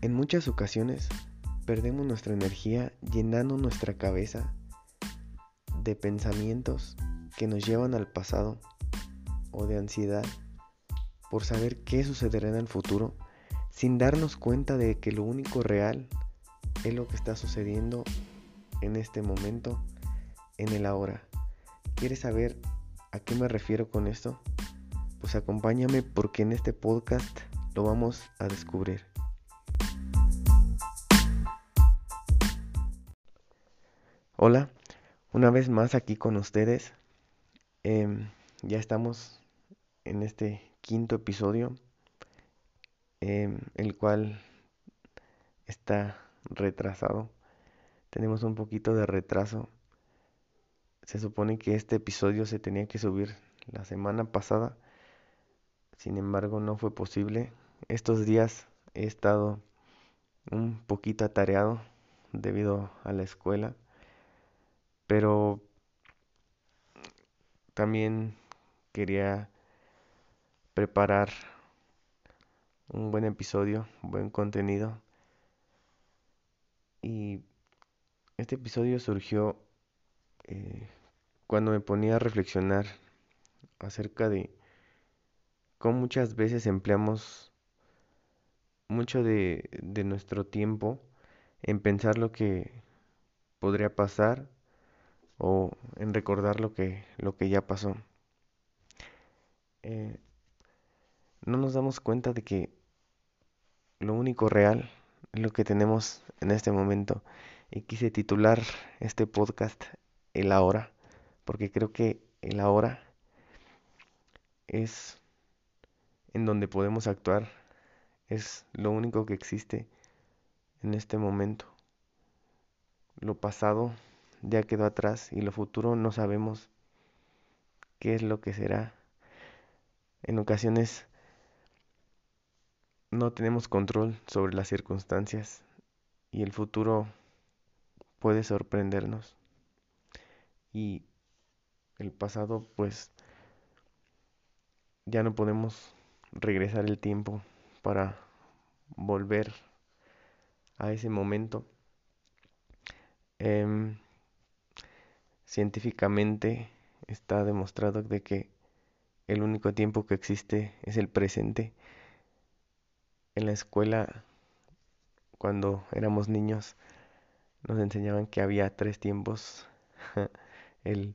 En muchas ocasiones perdemos nuestra energía llenando nuestra cabeza de pensamientos que nos llevan al pasado o de ansiedad por saber qué sucederá en el futuro sin darnos cuenta de que lo único real es lo que está sucediendo en este momento, en el ahora. ¿Quieres saber a qué me refiero con esto? Pues acompáñame porque en este podcast lo vamos a descubrir. Hola, una vez más aquí con ustedes. Em, ya estamos en este quinto episodio, em, el cual está retrasado. Tenemos un poquito de retraso. Se supone que este episodio se tenía que subir la semana pasada. Sin embargo, no fue posible. Estos días he estado un poquito atareado debido a la escuela pero también quería preparar un buen episodio, buen contenido. Y este episodio surgió eh, cuando me ponía a reflexionar acerca de cómo muchas veces empleamos mucho de, de nuestro tiempo en pensar lo que podría pasar o en recordar lo que, lo que ya pasó. Eh, no nos damos cuenta de que lo único real es lo que tenemos en este momento. Y quise titular este podcast El ahora, porque creo que el ahora es en donde podemos actuar, es lo único que existe en este momento. Lo pasado ya quedó atrás y lo futuro no sabemos qué es lo que será. En ocasiones no tenemos control sobre las circunstancias y el futuro puede sorprendernos. Y el pasado pues ya no podemos regresar el tiempo para volver a ese momento. Eh, científicamente está demostrado de que el único tiempo que existe es el presente. En la escuela, cuando éramos niños, nos enseñaban que había tres tiempos, el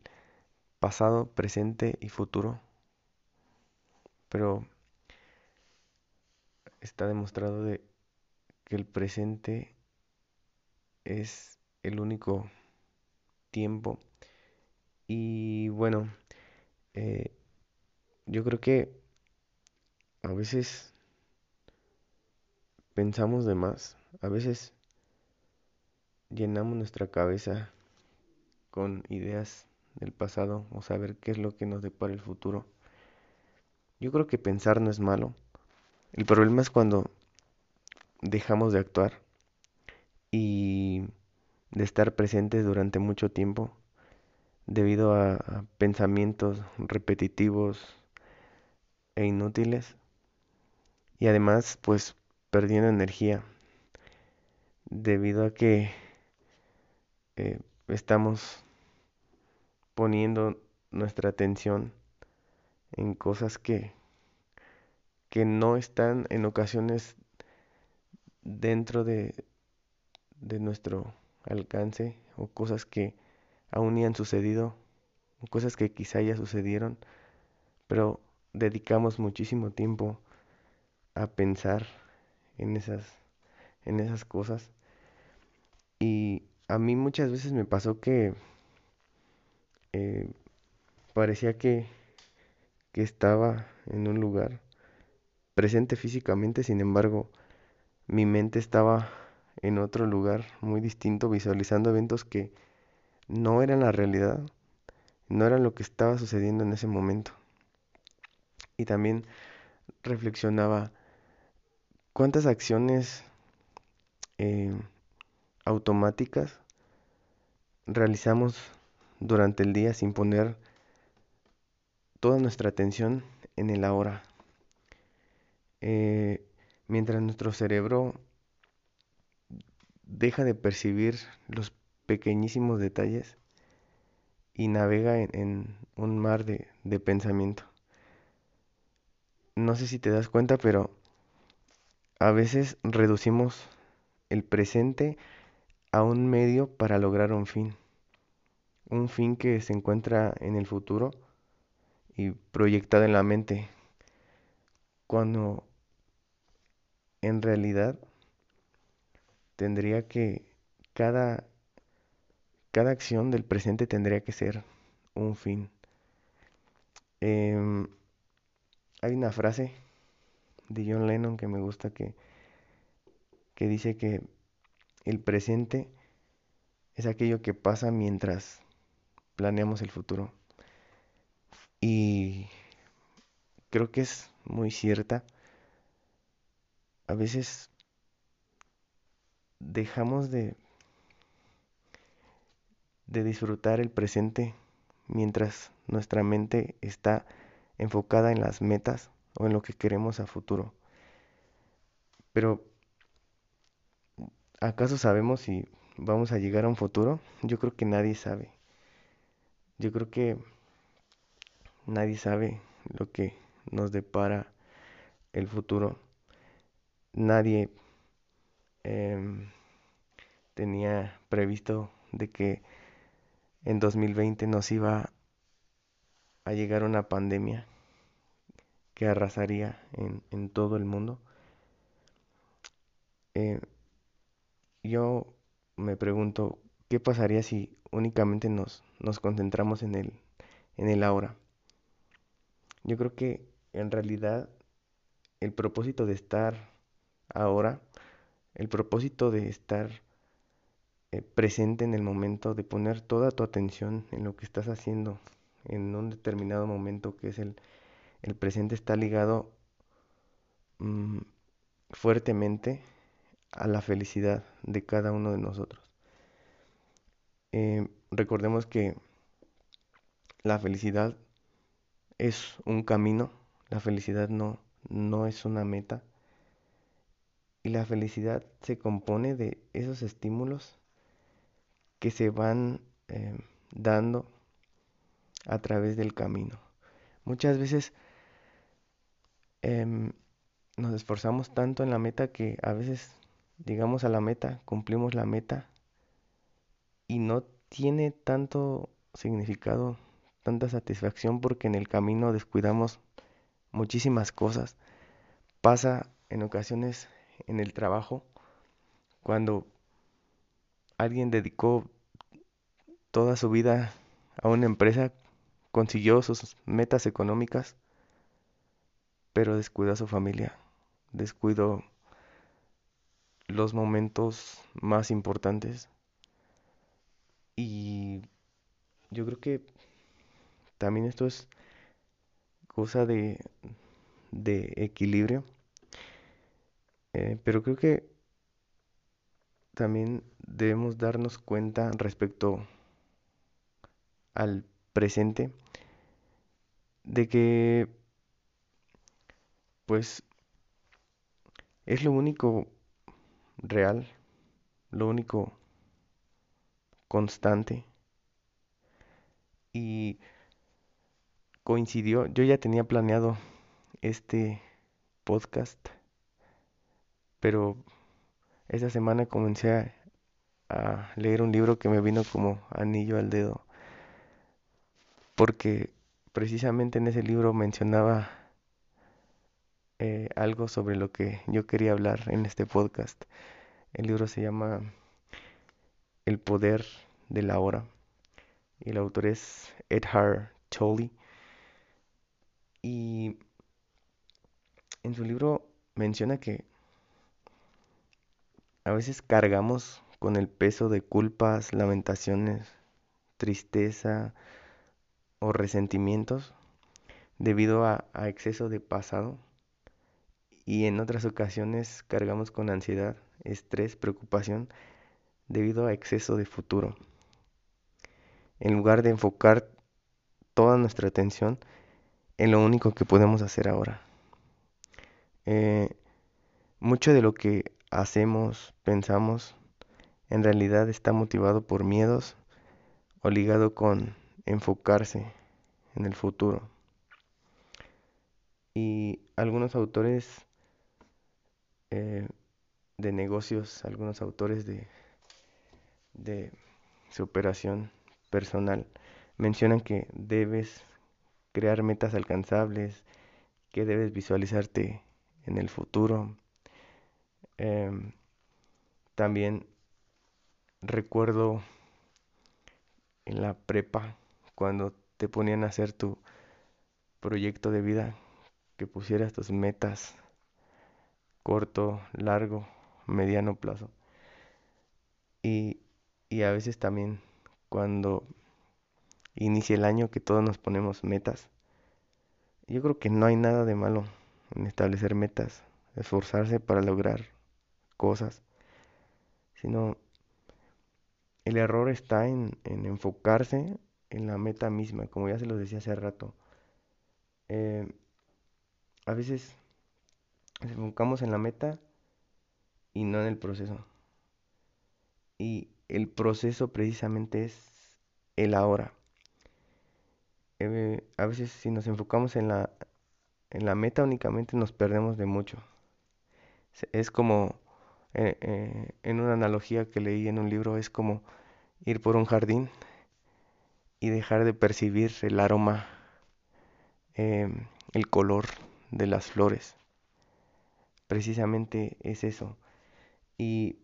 pasado, presente y futuro. Pero está demostrado de que el presente es el único tiempo y bueno, eh, yo creo que a veces pensamos de más, a veces llenamos nuestra cabeza con ideas del pasado o saber qué es lo que nos depara el futuro. Yo creo que pensar no es malo. El problema es cuando dejamos de actuar y de estar presentes durante mucho tiempo debido a, pensamientos repetitivos e inútiles. Y además pues perdiendo energía debido a que eh, estamos poniendo nuestra atención en cosas que, que no están en ocasiones dentro de, de nuestro alcance o cosas que aún ni han sucedido, cosas que quizá ya sucedieron, pero dedicamos muchísimo tiempo a pensar en esas, en esas cosas. Y a mí muchas veces me pasó que eh, parecía que, que estaba en un lugar presente físicamente, sin embargo, mi mente estaba en otro lugar muy distinto, visualizando eventos que no eran la realidad, no eran lo que estaba sucediendo en ese momento. Y también reflexionaba cuántas acciones eh, automáticas realizamos durante el día sin poner toda nuestra atención en el ahora. Eh, mientras nuestro cerebro deja de percibir los pequeñísimos detalles y navega en, un mar de, de pensamiento. No sé si te das cuenta, pero a veces reducimos el presente a un medio para lograr un fin. Un fin que se encuentra en el futuro y proyectado en la mente. Cuando en realidad tendría que cada cada acción del presente tendría que ser un fin. Em, hay una frase de John Lennon que me gusta que, que dice que el presente es aquello que pasa mientras planeamos el futuro. Y creo que es muy cierta. A veces dejamos de, de disfrutar el presente mientras nuestra mente está enfocada en las metas o en lo que queremos a futuro. Pero, ¿acaso sabemos si vamos a llegar a un futuro? Yo creo que nadie sabe. Yo creo que nadie sabe lo que nos depara el futuro. Nadie em, tenía previsto de que en 2020 nos iba a llegar una pandemia que arrasaría en, todo el mundo. Eh, yo me pregunto, ¿qué pasaría si únicamente nos, nos concentramos en en el ahora? Yo creo que en realidad el propósito de estar ahora, el propósito de estar eh, presente en el momento, de poner toda tu atención en lo que estás haciendo en un determinado momento que es el, el presente, está ligado mm, fuertemente a la felicidad de cada uno de nosotros. Eh, recordemos que la felicidad es un camino, la felicidad no, no es una meta. Y la felicidad se compone de esos estímulos que se van eh, dando a través del camino. Muchas veces em, nos esforzamos tanto en la meta que a veces llegamos a la meta, cumplimos la meta y no tiene tanto significado, tanta satisfacción porque en el camino descuidamos muchísimas cosas. Pasa en ocasiones en el trabajo cuando alguien dedicó toda su vida a una empresa, consiguió sus metas económicas, pero descuidó a su familia, descuidó los momentos más importantes. Y yo creo que también esto es cosa de, de equilibrio. Eh, pero creo que también debemos darnos cuenta respecto al presente de que pues es lo único real, lo único constante. Y coincidió, yo ya tenía planeado este podcast, pero esa semana comencé a, leer un libro que me vino como anillo al dedo, porque precisamente en ese libro mencionaba eh, algo sobre lo que yo quería hablar en este podcast. El libro se llama El poder de la hora y el autor es Edhard Tolle. Y en su libro menciona que a veces cargamos con el peso de culpas, lamentaciones, tristeza o resentimientos debido a, exceso de pasado y en otras ocasiones cargamos con ansiedad, estrés, preocupación debido a exceso de futuro. En lugar de enfocar toda nuestra atención en lo único que podemos hacer ahora. Eh, mucho de lo que hacemos, pensamos, en realidad está motivado por miedos o ligado con enfocarse en el futuro. Y algunos autores eh, de negocios, algunos autores de, de superación personal mencionan que debes crear metas alcanzables, que debes visualizarte en el futuro. Em, también recuerdo en la prepa cuando te ponían a hacer tu proyecto de vida, que pusieras tus metas corto, largo, mediano plazo. Y, y a veces también cuando inicia el año que todos nos ponemos metas. Yo creo que no hay nada de malo en establecer metas, esforzarse para lograr cosas, sino el error está en, enfocarse en la meta misma, como ya se los decía hace rato. Eh, a veces nos enfocamos en la meta y no en el proceso. Y el proceso precisamente es el ahora. Eh, a veces si nos enfocamos en la, en la meta únicamente nos perdemos de mucho. Es como, eh, eh, en una analogía que leí en un libro, es como ir por un jardín y dejar de percibir el aroma, em, el color de las flores. Precisamente es eso. Y,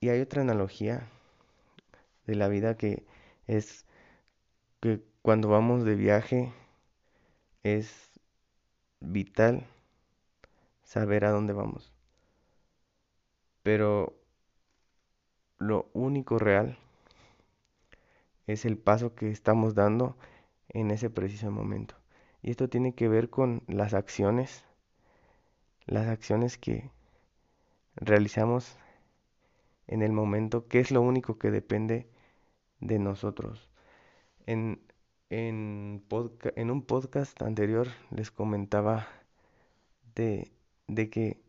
y hay otra analogía de la vida que es que cuando vamos de viaje es vital saber a dónde vamos. Pero lo único real es el paso que estamos dando en ese preciso momento. Y esto tiene que ver con las acciones, las acciones que realizamos en el momento, que es lo único que depende de nosotros. En, en, un podcast anterior les comentaba de, de que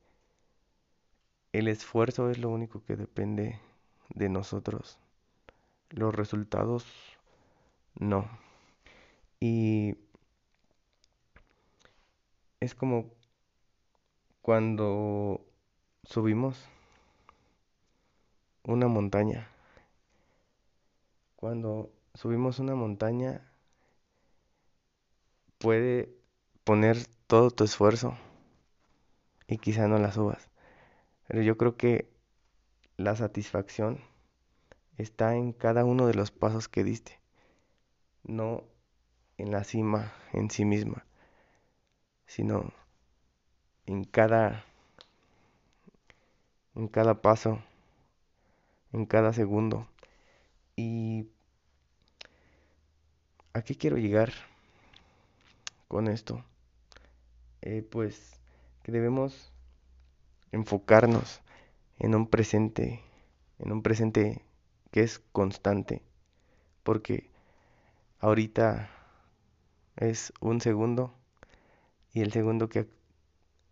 el esfuerzo es lo único que depende de nosotros. Los resultados no. Y es como cuando subimos una montaña. Cuando subimos una montaña, puede poner todo tu esfuerzo y quizá no la subas. Pero yo creo que la satisfacción está en cada uno de los pasos que diste, no en la cima en sí misma, sino en cada en cada paso, en cada segundo. Y ¿A qué quiero llegar con esto? Eh, pues que debemos enfocarnos en un presente, en un presente que es constante, porque ahorita es un segundo y el segundo que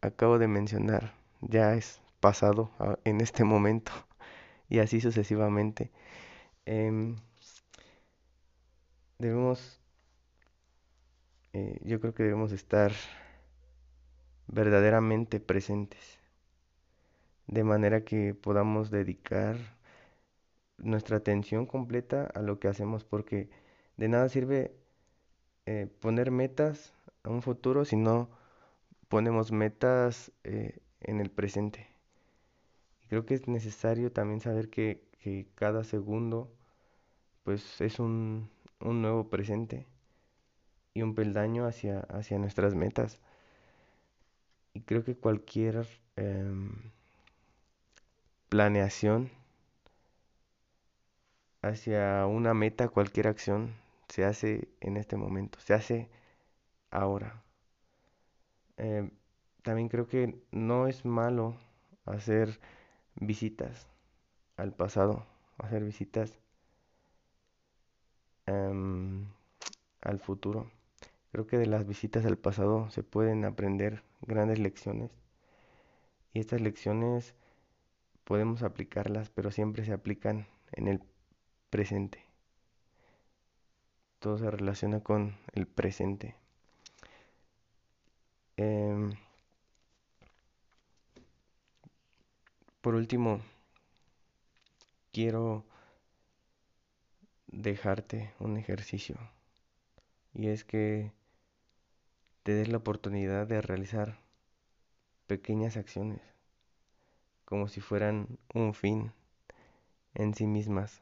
acabo de mencionar ya es pasado en este momento y así sucesivamente. Em, debemos, eh, yo creo que debemos estar verdaderamente presentes, de manera que podamos dedicar nuestra atención completa a lo que hacemos, porque de nada sirve eh, poner metas a un futuro si no ponemos metas eh, en el presente. Y creo que es necesario también saber que, cada segundo pues es un, un nuevo presente y un peldaño hacia, hacia nuestras metas. Y creo que cualquier em, planeación hacia una meta, cualquier acción, se hace en este momento, se hace ahora. Em, también creo que no es malo hacer visitas al pasado, hacer visitas Em, al futuro. Creo que de las visitas al pasado se pueden aprender grandes lecciones y estas lecciones podemos aplicarlas, pero siempre se aplican en el presente. Todo se relaciona con el presente. Em, por último, quiero dejarte un ejercicio. Y es que te des la oportunidad de realizar pequeñas acciones, como si fueran un fin en sí mismas.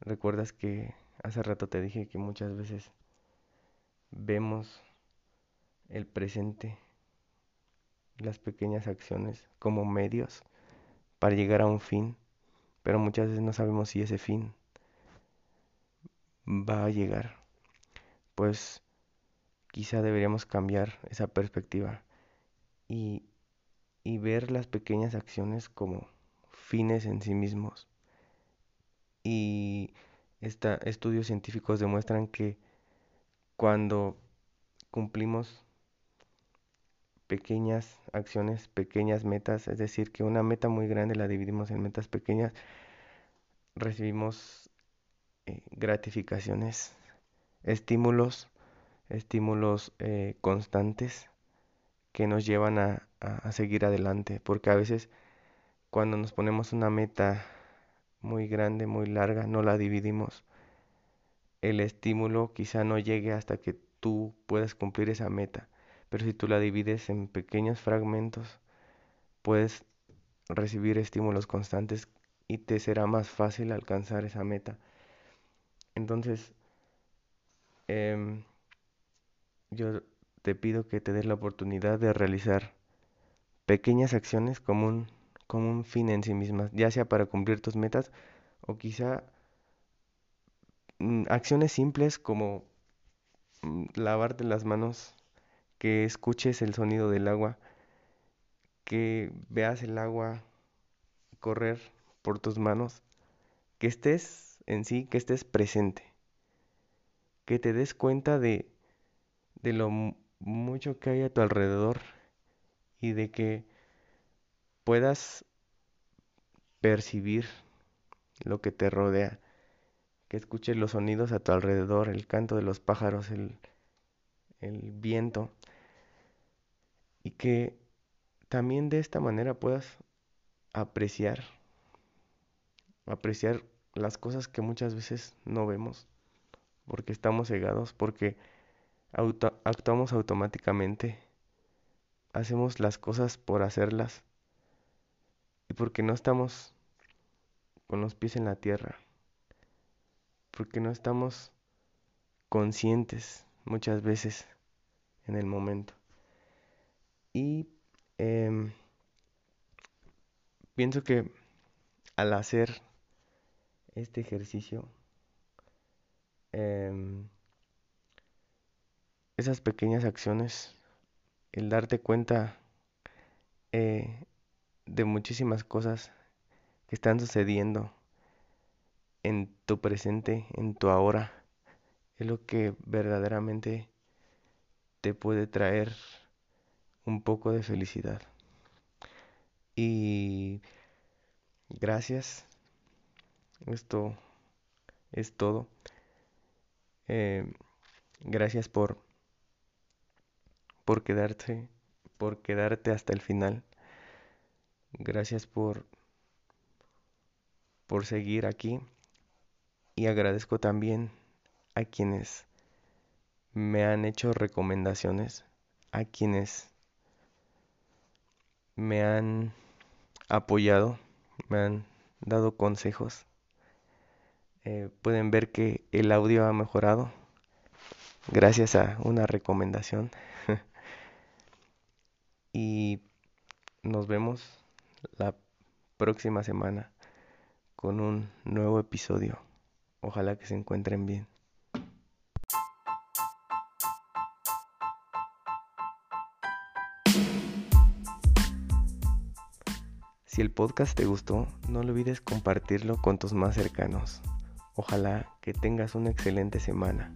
Recuerdas que hace rato te dije que muchas veces vemos el presente, las pequeñas acciones como medios para llegar a un fin, pero muchas veces no sabemos si ese fin va a llegar. Pues quizá deberíamos cambiar esa perspectiva y, y ver las pequeñas acciones como fines en sí mismos. Y estudios científicos demuestran que cuando cumplimos pequeñas acciones, pequeñas metas, es decir, que una meta muy grande la dividimos en metas pequeñas, recibimos eh, gratificaciones, estímulos, estímulos eh, constantes que nos llevan a, a seguir adelante, porque a veces cuando nos ponemos una meta muy grande, muy larga, no la dividimos. El estímulo quizá no llegue hasta que tú puedas cumplir esa meta, pero si tú la divides en pequeños fragmentos, puedes recibir estímulos constantes y te será más fácil alcanzar esa meta. Entonces, em, yo te pido que te des la oportunidad de realizar pequeñas acciones como un, como un fin en sí mismas, ya sea para cumplir tus metas o quizá mm, acciones simples como mm, lavarte las manos, que escuches el sonido del agua, que veas el agua correr por tus manos, que estés en sí, que estés presente, que te des cuenta de, de lo mucho que hay a tu alrededor y de que puedas percibir lo que te rodea, que escuches los sonidos a tu alrededor, el canto de los pájaros, el, el viento, y que también de esta manera puedas apreciar, apreciar las cosas que muchas veces no vemos, porque estamos cegados, porque actuamos automáticamente, hacemos las cosas por hacerlas, y porque no estamos con los pies en la tierra, porque no estamos conscientes muchas veces en el momento. Y em, pienso que al hacer este ejercicio, em, esas pequeñas acciones, el darte cuenta eh, de muchísimas cosas que están sucediendo en tu presente, en tu ahora, es lo que verdaderamente te puede traer un poco de felicidad. Y gracias. Esto es todo. Eh, gracias por por quedarte por quedarte hasta el final. Gracias por por seguir aquí y agradezco también a quienes me han hecho recomendaciones, a quienes me han apoyado, me han dado consejos. Eh, pueden ver que el audio ha mejorado gracias a una recomendación. Y nos vemos la próxima semana con un nuevo episodio. Ojalá que se encuentren bien. Si el podcast te gustó, no olvides compartirlo con tus más cercanos. Ojalá que tengas una excelente semana.